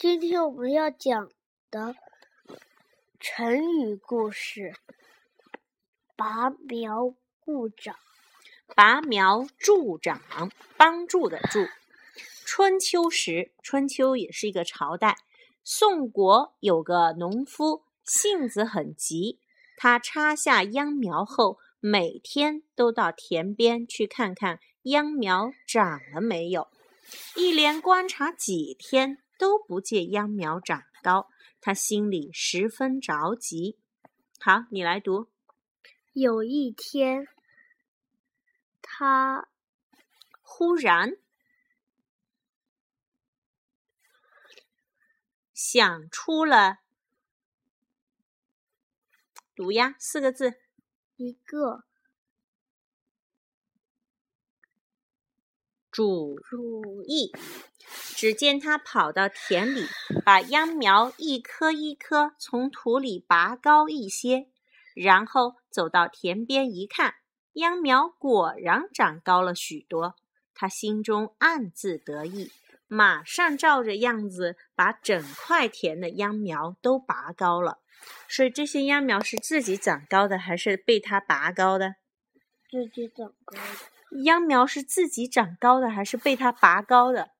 今天我们要讲的成语故事“拔苗助长”。拔苗助长，帮助的助。春秋时，春秋也是一个朝代。宋国有个农夫，性子很急。他插下秧苗后，每天都到田边去看看秧苗长了没有。一连观察几天，都不见秧苗长高，他心里十分着急。好，你来读。有一天，他忽然想出了，读呀，四个字，一个。主意。只见他跑到田里，把秧苗一颗一颗从土里拔高一些，然后走到田边一看，秧苗果然长高了许多。他心中暗自得意，马上照着样子把整块田的秧苗都拔高了。所以这些秧苗是自己长高的，还是被他拔高的？自己长高的。秧苗是自己长高的，还是被他拔高的？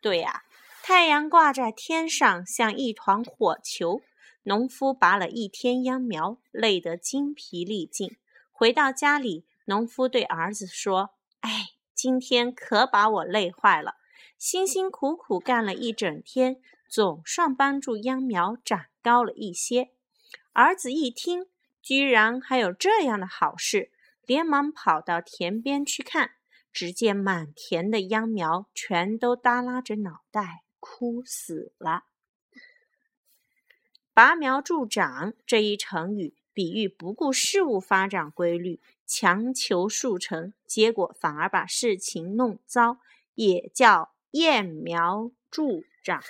对呀，太阳挂在天上，像一团火球。农夫拔了一天秧苗，累得精疲力尽。回到家里，农夫对儿子说：“哎，今天可把我累坏了，辛辛苦苦干了一整天，总算帮助秧苗长高了一些。”儿子一听，居然还有这样的好事。连忙跑到田边去看，只见满田的秧苗全都耷拉着脑袋枯死了。拔苗助长这一成语，比喻不顾事物发展规律，强求速成，结果反而把事情弄糟，也叫揠苗助长。